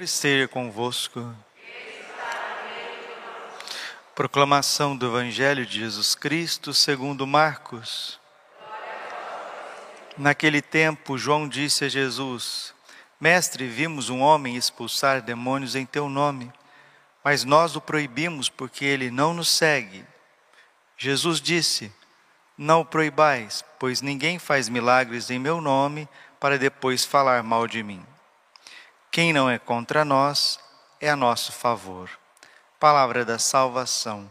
esteja convosco. Proclamação do Evangelho de Jesus Cristo segundo Marcos. Naquele tempo, João disse a Jesus: Mestre, vimos um homem expulsar demônios em teu nome, mas nós o proibimos porque ele não nos segue. Jesus disse: Não o proibais, pois ninguém faz milagres em meu nome para depois falar mal de mim. Quem não é contra nós é a nosso favor. Palavra da salvação.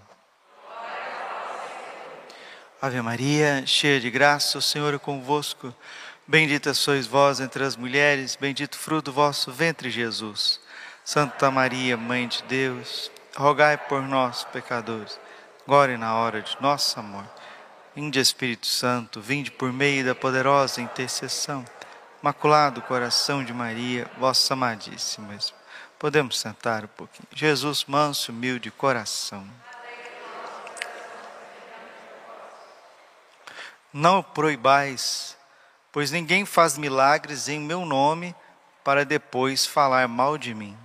Ave Maria, cheia de graça, o Senhor é convosco. Bendita sois vós entre as mulheres, bendito fruto do vosso ventre, Jesus. Santa Maria, Mãe de Deus, rogai por nós, pecadores, agora e na hora de nossa morte. Vinde, Espírito Santo, vinde por meio da poderosa intercessão Maculado coração de Maria, vossa amadíssima. Podemos sentar um pouquinho. Jesus, manso, humilde coração. Não proibais, pois ninguém faz milagres em meu nome para depois falar mal de mim.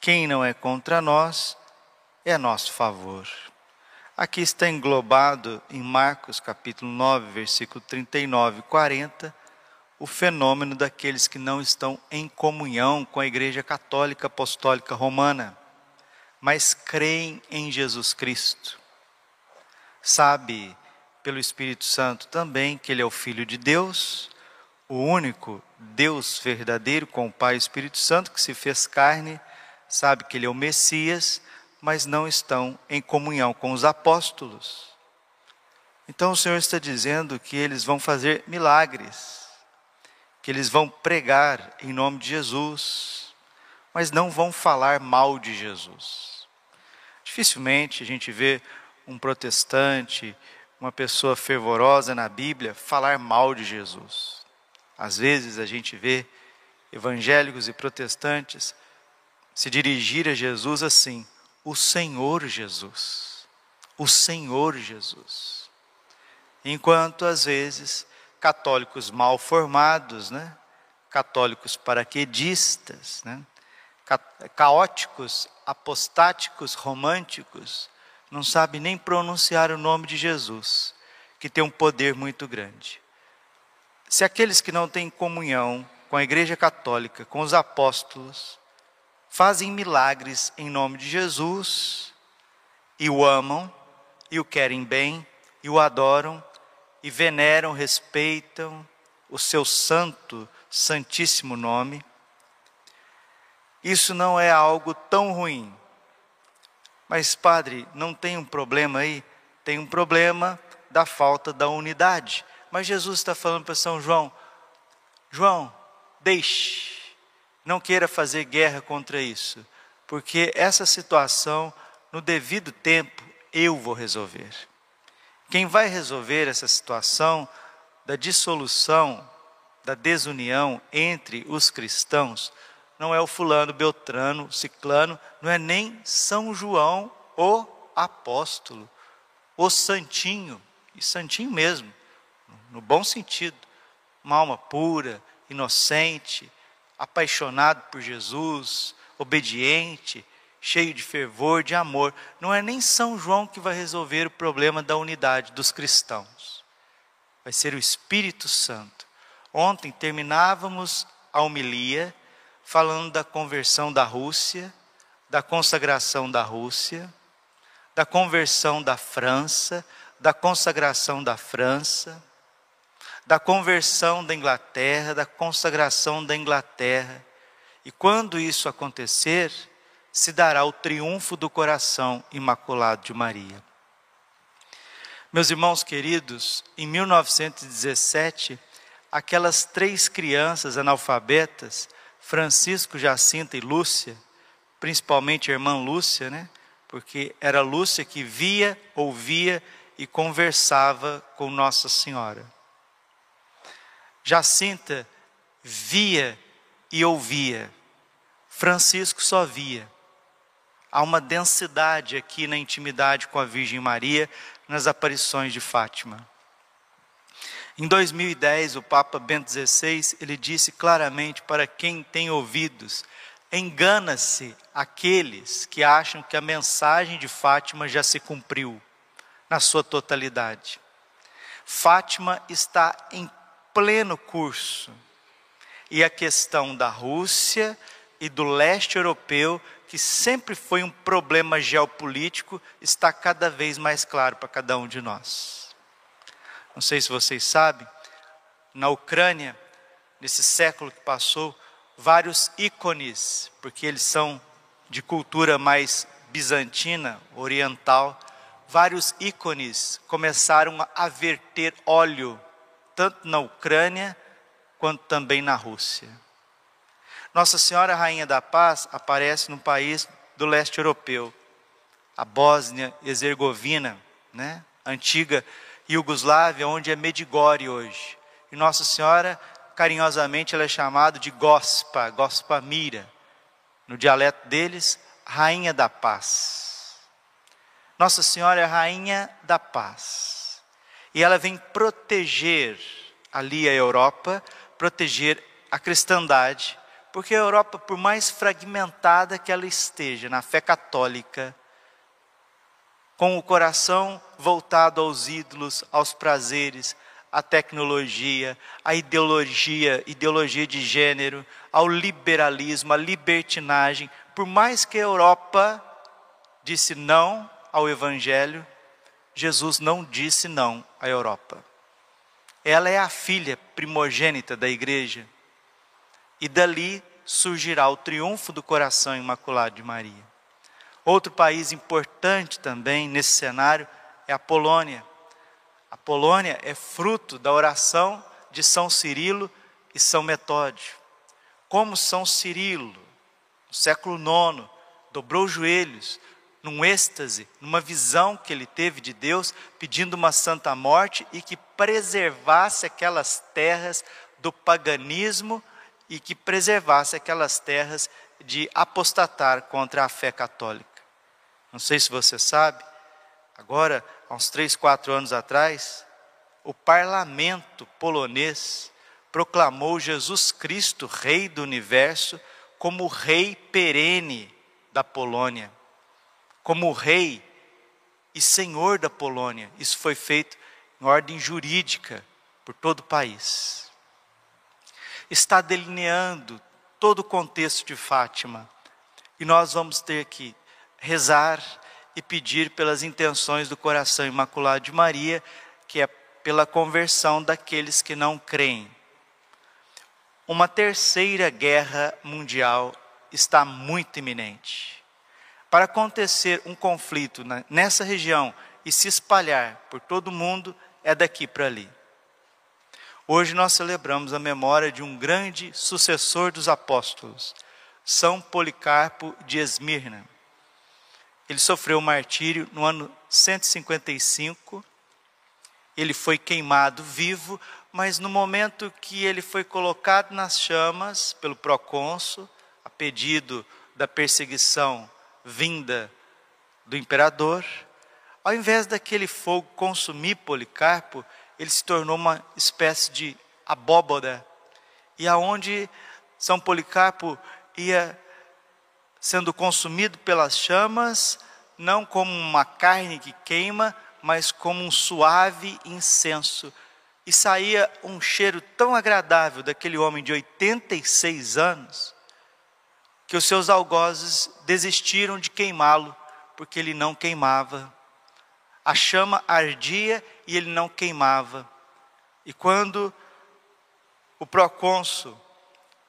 Quem não é contra nós é a nosso favor. Aqui está englobado em Marcos capítulo 9, versículo 39 e 40, o fenômeno daqueles que não estão em comunhão com a Igreja Católica Apostólica Romana, mas creem em Jesus Cristo. Sabe, pelo Espírito Santo também, que Ele é o Filho de Deus, o único Deus verdadeiro com o Pai e o Espírito Santo que se fez carne, sabe que Ele é o Messias, mas não estão em comunhão com os apóstolos. Então o Senhor está dizendo que eles vão fazer milagres que eles vão pregar em nome de Jesus, mas não vão falar mal de Jesus. Dificilmente a gente vê um protestante, uma pessoa fervorosa na Bíblia, falar mal de Jesus. Às vezes a gente vê evangélicos e protestantes se dirigir a Jesus assim: o Senhor Jesus, o Senhor Jesus. Enquanto às vezes católicos mal formados, né? católicos paraquedistas, né? caóticos, apostáticos, românticos, não sabem nem pronunciar o nome de Jesus, que tem um poder muito grande. Se aqueles que não têm comunhão com a Igreja Católica, com os apóstolos, fazem milagres em nome de Jesus, e o amam, e o querem bem, e o adoram, e veneram, respeitam o seu santo, santíssimo nome. Isso não é algo tão ruim. Mas, padre, não tem um problema aí? Tem um problema da falta da unidade. Mas Jesus está falando para São João: João, deixe, não queira fazer guerra contra isso, porque essa situação, no devido tempo, eu vou resolver. Quem vai resolver essa situação da dissolução, da desunião entre os cristãos, não é o fulano, beltrano, ciclano, não é nem São João, o apóstolo, o santinho, e santinho mesmo, no bom sentido, uma alma pura, inocente, apaixonado por Jesus, obediente, cheio de fervor, de amor. Não é nem São João que vai resolver o problema da unidade dos cristãos. Vai ser o Espírito Santo. Ontem terminávamos a homilia falando da conversão da Rússia, da consagração da Rússia, da conversão da França, da consagração da França, da conversão da Inglaterra, da consagração da Inglaterra. E quando isso acontecer, se dará o triunfo do coração imaculado de Maria. Meus irmãos queridos, em 1917, aquelas três crianças analfabetas, Francisco, Jacinta e Lúcia, principalmente a irmã Lúcia, né? Porque era Lúcia que via, ouvia e conversava com Nossa Senhora. Jacinta via e ouvia. Francisco só via. Há uma densidade aqui na intimidade com a Virgem Maria nas aparições de Fátima. Em 2010, o Papa Bento XVI, ele disse claramente para quem tem ouvidos, Engana-se aqueles que acham que a mensagem de Fátima já se cumpriu na sua totalidade. Fátima está em pleno curso. E a questão da Rússia e do leste europeu, que sempre foi um problema geopolítico, está cada vez mais claro para cada um de nós. Não sei se vocês sabem, na Ucrânia, nesse século que passou, vários ícones, porque eles são de cultura mais bizantina, oriental, vários ícones começaram a verter óleo, tanto na Ucrânia quanto também na Rússia. Nossa Senhora Rainha da Paz aparece num país do leste europeu, a Bósnia Herzegovina, né? antiga Iugoslávia, onde é Medigore hoje. E Nossa Senhora, carinhosamente, ela é chamada de Gospa, Gospa Mira. No dialeto deles, Rainha da Paz. Nossa Senhora é Rainha da Paz. E ela vem proteger ali a Europa, proteger a cristandade, porque a Europa, por mais fragmentada que ela esteja na fé católica, com o coração voltado aos ídolos, aos prazeres, à tecnologia, à ideologia, ideologia de gênero, ao liberalismo, à libertinagem, por mais que a Europa disse não ao evangelho, Jesus não disse não à Europa. Ela é a filha primogênita da igreja. E dali surgirá o triunfo do coração imaculado de Maria. Outro país importante também nesse cenário é a Polônia. A Polônia é fruto da oração de São Cirilo e São Metódio. Como São Cirilo, no século IX, dobrou os joelhos, num êxtase, numa visão que ele teve de Deus, pedindo uma santa morte e que preservasse aquelas terras do paganismo e que preservasse aquelas terras de apostatar contra a fé católica. Não sei se você sabe, agora, há uns três, quatro anos atrás, o parlamento polonês proclamou Jesus Cristo, Rei do universo, como Rei perene da Polônia como rei e senhor da Polônia. Isso foi feito em ordem jurídica por todo o país. Está delineando todo o contexto de Fátima. E nós vamos ter que rezar e pedir pelas intenções do coração imaculado de Maria, que é pela conversão daqueles que não creem. Uma terceira guerra mundial está muito iminente. Para acontecer um conflito nessa região e se espalhar por todo o mundo, é daqui para ali. Hoje nós celebramos a memória de um grande sucessor dos apóstolos, São Policarpo de Esmirna. Ele sofreu martírio no ano 155. Ele foi queimado vivo, mas no momento que ele foi colocado nas chamas pelo procônsul, a pedido da perseguição vinda do imperador, ao invés daquele fogo consumir Policarpo, ele se tornou uma espécie de abóbora, e aonde São Policarpo ia sendo consumido pelas chamas, não como uma carne que queima, mas como um suave incenso. E saía um cheiro tão agradável daquele homem de 86 anos, que os seus algozes desistiram de queimá-lo, porque ele não queimava. A chama ardia e ele não queimava. E quando o procônsul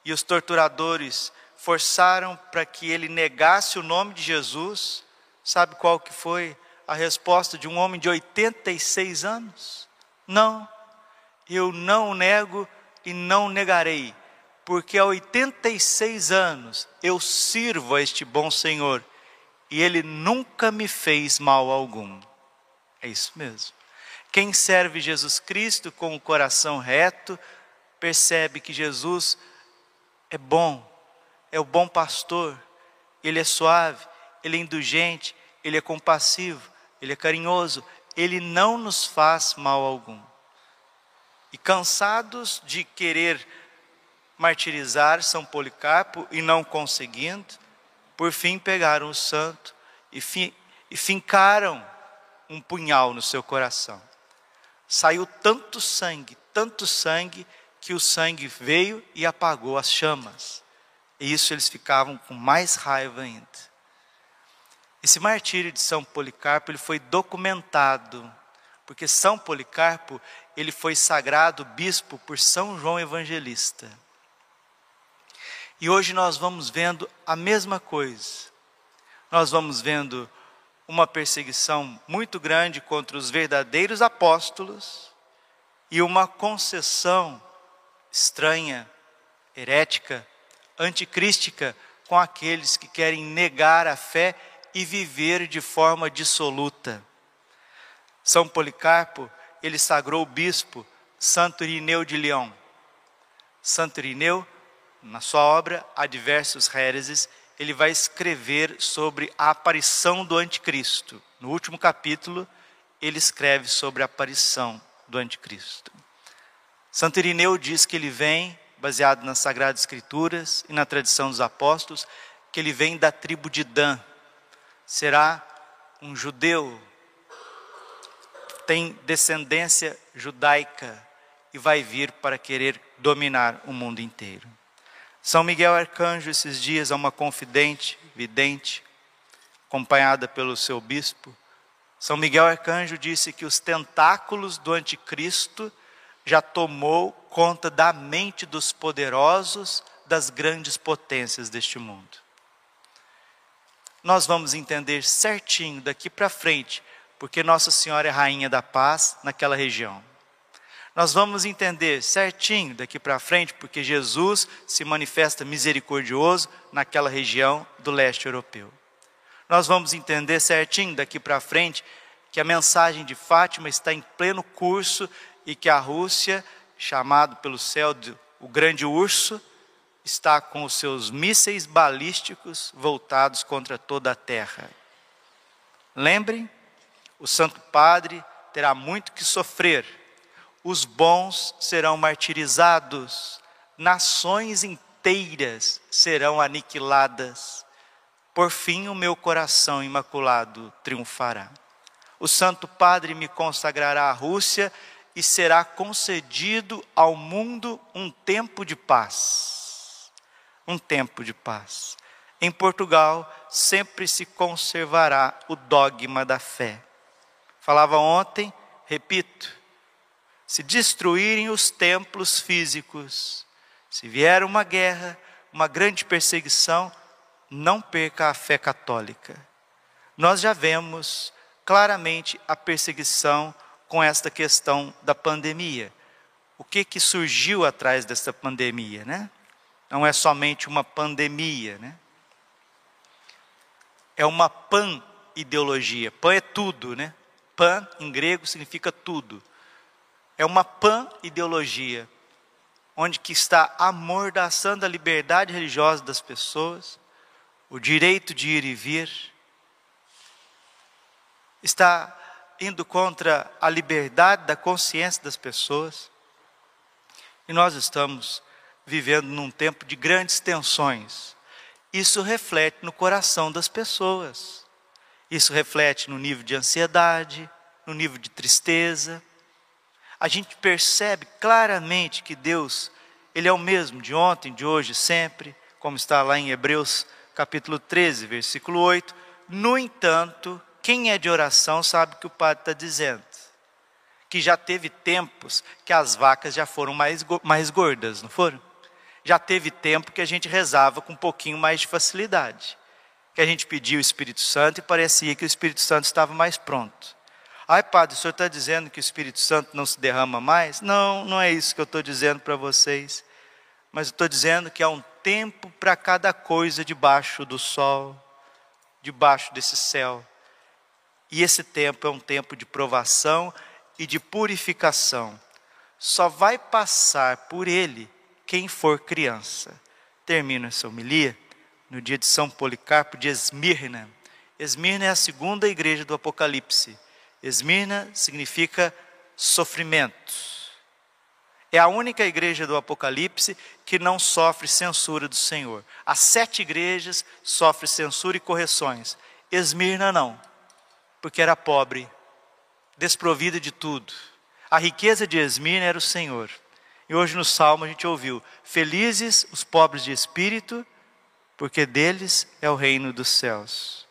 e os torturadores forçaram para que ele negasse o nome de Jesus, sabe qual que foi a resposta de um homem de 86 anos? Não, eu não nego e não negarei porque há 86 anos eu sirvo a este bom Senhor e ele nunca me fez mal algum. É isso mesmo. Quem serve Jesus Cristo com o coração reto, percebe que Jesus é bom, é o bom pastor, ele é suave, ele é indulgente, ele é compassivo, ele é carinhoso, ele não nos faz mal algum. E cansados de querer martirizar São Policarpo e não conseguindo, por fim pegaram o santo e, e fincaram um punhal no seu coração. Saiu tanto sangue, tanto sangue, que o sangue veio e apagou as chamas. E isso eles ficavam com mais raiva ainda. Esse martírio de São Policarpo ele foi documentado, porque São Policarpo ele foi sagrado bispo por São João Evangelista. E hoje nós vamos vendo a mesma coisa. Nós vamos vendo uma perseguição muito grande contra os verdadeiros apóstolos e uma concessão estranha, herética, anticrística com aqueles que querem negar a fé e viver de forma dissoluta. São Policarpo, ele sagrou o bispo Santo Irineu de Leão. Santo Irineu, na sua obra Adversos Héreses, ele vai escrever sobre a aparição do anticristo. No último capítulo, ele escreve sobre a aparição do anticristo. Santo Irineu diz que ele vem, baseado nas Sagradas Escrituras e na tradição dos apóstolos, que ele vem da tribo de Dan. Será um judeu, tem descendência judaica e vai vir para querer dominar o mundo inteiro. São Miguel Arcanjo, esses dias, é uma confidente, vidente, acompanhada pelo seu bispo. São Miguel Arcanjo disse que os tentáculos do anticristo já tomou conta da mente dos poderosos das grandes potências deste mundo. Nós vamos entender certinho daqui para frente, porque Nossa Senhora é rainha da paz naquela região. Nós vamos entender certinho daqui para frente, porque Jesus se manifesta misericordioso naquela região do leste europeu. Nós vamos entender certinho daqui para frente que a mensagem de Fátima está em pleno curso e que a Rússia, chamado pelo céu de o grande urso, está com os seus mísseis balísticos voltados contra toda a terra. Lembrem, o Santo Padre terá muito que sofrer, os bons serão martirizados, nações inteiras serão aniquiladas. Por fim, o meu coração imaculado triunfará. O Santo Padre me consagrará à Rússia e será concedido ao mundo um tempo de paz. Um tempo de paz. Em Portugal, sempre se conservará o dogma da fé. Falava ontem, repito, se destruírem os templos físicos, se vier uma guerra, uma grande perseguição, não perca a fé católica. Nós já vemos claramente a perseguição com esta questão da pandemia. O que que surgiu atrás dessa pandemia, né? Não é somente uma pandemia, né? É uma pan-ideologia. Pan é tudo, né? Pan, em grego, significa tudo. É uma pan-ideologia, onde que está amordaçando a liberdade religiosa das pessoas, o direito de ir e vir, está indo contra a liberdade da consciência das pessoas. E nós estamos vivendo num tempo de grandes tensões. Isso reflete no coração das pessoas. Isso reflete no nível de ansiedade, no nível de tristeza. A gente percebe claramente que Deus, Ele é o mesmo de ontem, de hoje, sempre, como está lá em Hebreus capítulo 13, versículo 8. No entanto, quem é de oração sabe o que o padre está dizendo. Que já teve tempos que as vacas já foram mais, mais gordas, não foram? Já teve tempo que a gente rezava com um pouquinho mais de facilidade. Que a gente pedia o Espírito Santo e parecia que o Espírito Santo estava mais pronto. Ai, padre, o senhor está dizendo que o Espírito Santo não se derrama mais? Não, não é isso que eu estou dizendo para vocês. Mas eu estou dizendo que há um tempo para cada coisa debaixo do sol, debaixo desse céu. E esse tempo é um tempo de provação e de purificação. Só vai passar por ele quem for criança. Termino essa homilia no dia de São Policarpo de Esmirna. Esmirna é a segunda igreja do Apocalipse. Esmirna significa sofrimento. É a única igreja do Apocalipse que não sofre censura do Senhor. As sete igrejas sofrem censura e correções. Esmirna não, porque era pobre, desprovida de tudo. A riqueza de Esmirna era o Senhor. E hoje no Salmo a gente ouviu: Felizes os pobres de espírito, porque deles é o reino dos céus.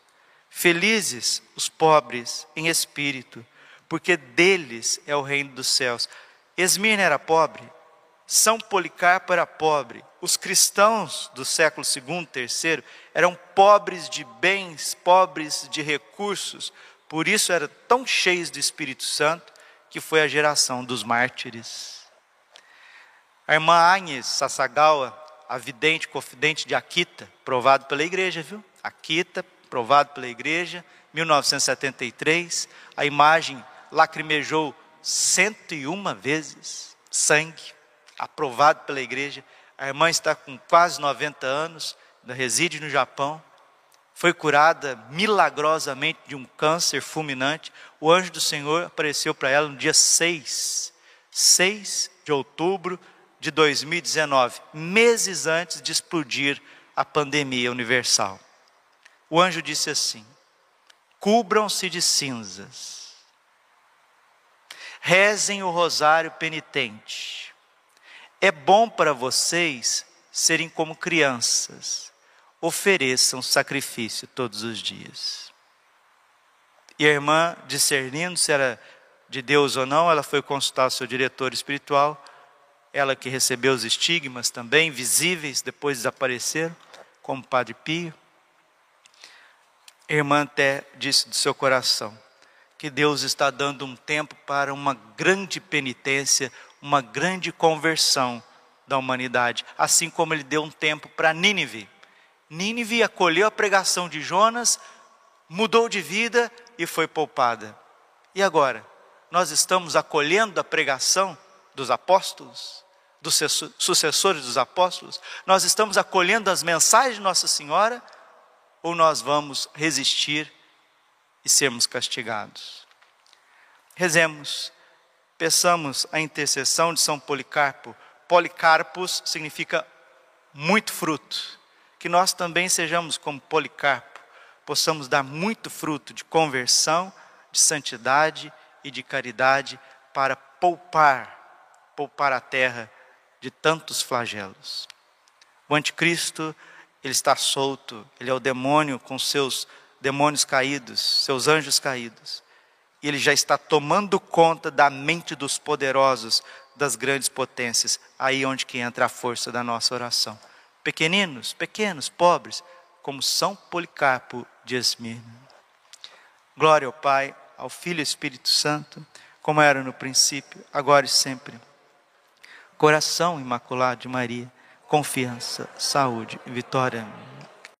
Felizes os pobres em espírito, porque deles é o reino dos céus. Esmirna era pobre, São Policarpo era pobre, os cristãos do século II, III eram pobres de bens, pobres de recursos, por isso eram tão cheios do Espírito Santo que foi a geração dos mártires. A irmã Agnes Sassagawa, a vidente, confidente de Akita, provado pela igreja, viu? Akita, provado pela igreja, 1973, a imagem lacrimejou 101 vezes sangue, aprovado pela igreja. A irmã está com quase 90 anos, reside no Japão. Foi curada milagrosamente de um câncer fulminante. O anjo do Senhor apareceu para ela no dia 6, 6 de outubro de 2019, meses antes de explodir a pandemia universal. O anjo disse assim: cubram-se de cinzas rezem o rosário penitente. É bom para vocês serem como crianças, ofereçam sacrifício todos os dias. E a irmã, discernindo se era de Deus ou não, ela foi consultar seu diretor espiritual, ela que recebeu os estigmas também, visíveis, depois desapareceram, como Padre Pio. Irmã até disse do seu coração: que Deus está dando um tempo para uma grande penitência, uma grande conversão da humanidade, assim como ele deu um tempo para Nínive. Nínive acolheu a pregação de Jonas, mudou de vida e foi poupada. E agora? Nós estamos acolhendo a pregação dos apóstolos, dos sucessores dos apóstolos? Nós estamos acolhendo as mensagens de Nossa Senhora? Ou nós vamos resistir e sermos castigados. Rezemos, peçamos a intercessão de São Policarpo. Policarpos significa muito fruto. Que nós também sejamos como Policarpo, possamos dar muito fruto de conversão, de santidade e de caridade para poupar, poupar a terra de tantos flagelos. O anticristo, ele está solto, ele é o demônio com seus demônios caídos, seus anjos caídos. E ele já está tomando conta da mente dos poderosos, das grandes potências. Aí onde que entra a força da nossa oração. Pequeninos, pequenos, pobres, como São Policarpo de Esmirna. Glória ao Pai, ao Filho e Espírito Santo, como era no princípio, agora e sempre. Coração imaculado de Maria, confiança, saúde vitória.